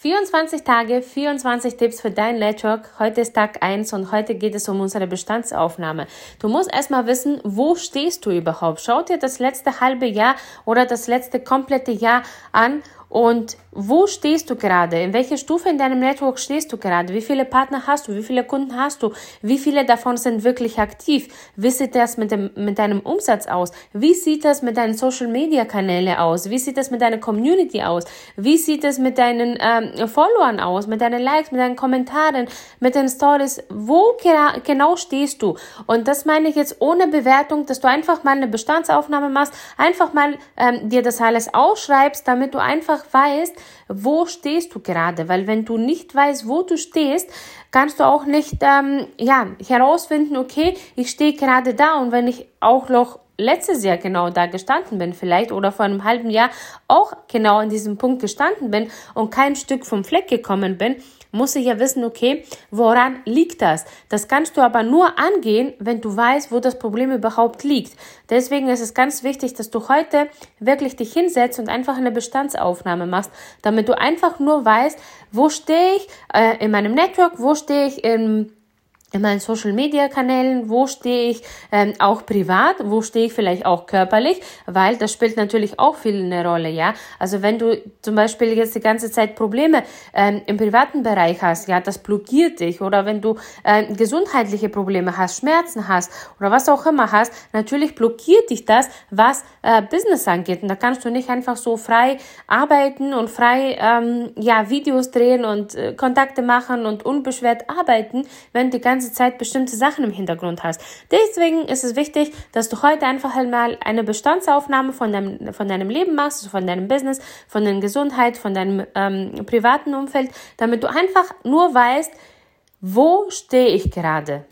24 Tage, 24 Tipps für dein Network. Heute ist Tag 1 und heute geht es um unsere Bestandsaufnahme. Du musst erstmal wissen, wo stehst du überhaupt? Schau dir das letzte halbe Jahr oder das letzte komplette Jahr an und wo stehst du gerade? In welcher Stufe in deinem Network stehst du gerade? Wie viele Partner hast du? Wie viele Kunden hast du? Wie viele davon sind wirklich aktiv? Wie sieht das mit, dem, mit deinem Umsatz aus? Wie sieht das mit deinen Social Media Kanäle aus? Wie sieht das mit deiner Community aus? Wie sieht es mit deinen ähm, Followern aus? Mit deinen Likes, mit deinen Kommentaren, mit den Stories? Wo genau stehst du? Und das meine ich jetzt ohne Bewertung, dass du einfach mal eine Bestandsaufnahme machst, einfach mal ähm, dir das alles ausschreibst, damit du einfach einfach weißt, wo stehst du gerade, weil wenn du nicht weißt, wo du stehst, kannst du auch nicht ähm, ja herausfinden, okay, ich stehe gerade da und wenn ich auch noch letztes Jahr genau da gestanden bin vielleicht oder vor einem halben Jahr auch genau an diesem Punkt gestanden bin und kein Stück vom Fleck gekommen bin, muss ich ja wissen, okay, woran liegt das? Das kannst du aber nur angehen, wenn du weißt, wo das Problem überhaupt liegt. Deswegen ist es ganz wichtig, dass du heute wirklich dich hinsetzt und einfach eine Bestandsaufnahme machst, damit du einfach nur weißt, wo stehe ich äh, in meinem Network, wo stehe ich im in meinen Social Media Kanälen, wo stehe ich ähm, auch privat, wo stehe ich vielleicht auch körperlich, weil das spielt natürlich auch viel eine Rolle, ja. Also wenn du zum Beispiel jetzt die ganze Zeit Probleme ähm, im privaten Bereich hast, ja, das blockiert dich oder wenn du äh, gesundheitliche Probleme hast, Schmerzen hast oder was auch immer hast, natürlich blockiert dich das, was äh, Business angeht. Und da kannst du nicht einfach so frei arbeiten und frei ähm, ja Videos drehen und äh, Kontakte machen und unbeschwert arbeiten, wenn die ganze ganze Zeit bestimmte Sachen im Hintergrund hast. Deswegen ist es wichtig, dass du heute einfach mal eine Bestandsaufnahme von deinem, von deinem Leben machst, von deinem Business, von deiner Gesundheit, von deinem ähm, privaten Umfeld, damit du einfach nur weißt, wo stehe ich gerade?